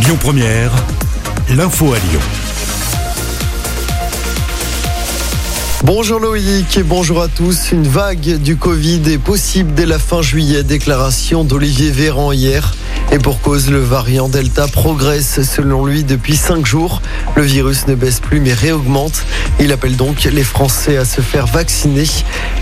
Lyon Première, l'info à Lyon. Bonjour Loïc et bonjour à tous. Une vague du Covid est possible dès la fin juillet. Déclaration d'Olivier Véran hier. Et pour cause, le variant Delta progresse selon lui depuis cinq jours. Le virus ne baisse plus mais réaugmente. Il appelle donc les Français à se faire vacciner.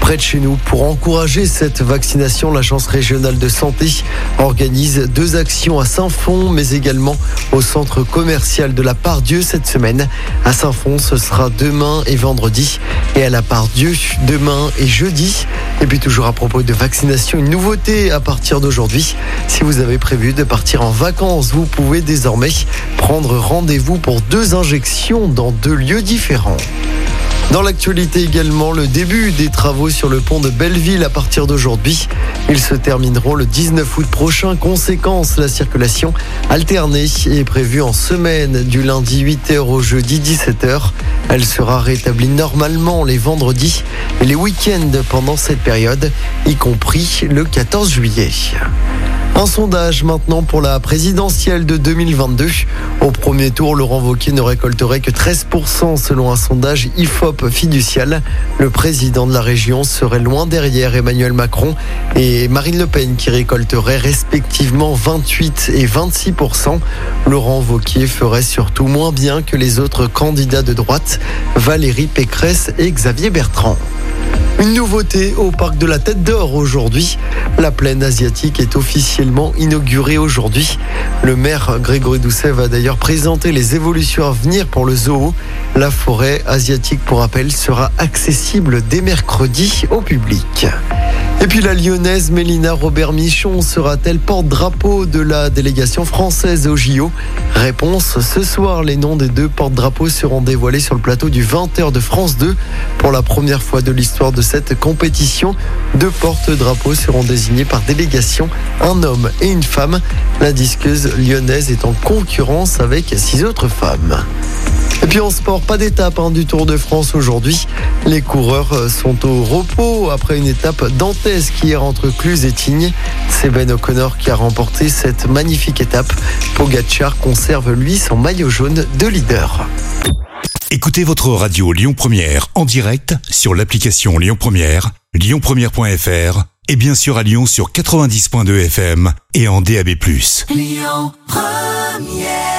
Près de chez nous, pour encourager cette vaccination, l'Agence régionale de santé organise deux actions à Saint-Fond, mais également au centre commercial de la Part-Dieu cette semaine. À Saint-Fond, ce sera demain et vendredi. Et à la Part-Dieu, demain et jeudi. Et puis toujours à propos de vaccination, une nouveauté à partir d'aujourd'hui. Si vous avez prévu de partir en vacances, vous pouvez désormais prendre rendez-vous pour deux injections dans deux lieux différents. Dans l'actualité également, le début des travaux sur le pont de Belleville à partir d'aujourd'hui. Ils se termineront le 19 août prochain. Conséquence, la circulation alternée est prévue en semaine du lundi 8h au jeudi 17h. Elle sera rétablie normalement les vendredis et les week-ends pendant cette période, y compris le 14 juillet. Un sondage maintenant pour la présidentielle de 2022. Au premier tour, Laurent Wauquiez ne récolterait que 13% selon un sondage IFOP fiducial. Le président de la région serait loin derrière Emmanuel Macron et Marine Le Pen qui récolterait respectivement 28 et 26%. Laurent Wauquiez ferait surtout moins bien que les autres candidats de droite, Valérie Pécresse et Xavier Bertrand. Une nouveauté au parc de la Tête d'Or aujourd'hui. La plaine asiatique est officiellement inaugurée aujourd'hui. Le maire Grégory Doucet va d'ailleurs présenter les évolutions à venir pour le zoo. La forêt asiatique, pour rappel, sera accessible dès mercredi au public. Et puis la lyonnaise Mélina Robert Michon sera-t-elle porte-drapeau de la délégation française au JO Réponse ce soir, les noms des deux porte-drapeaux seront dévoilés sur le plateau du 20h de France 2. Pour la première fois de l'histoire de cette compétition, deux porte-drapeaux seront désignés par délégation, un homme et une femme. La disqueuse lyonnaise est en concurrence avec six autres femmes. Et puis en sport, pas d'étape hein, du Tour de France aujourd'hui. Les coureurs euh, sont au repos après une étape dantesque hier entre Cluse et Tignes. C'est Ben O'Connor qui a remporté cette magnifique étape. Pogacar conserve lui son maillot jaune de leader. Écoutez votre radio Lyon Première en direct sur l'application Lyon Première, lyonpremière.fr et bien sûr à Lyon sur 90.2 FM et en DAB+. Lyon Première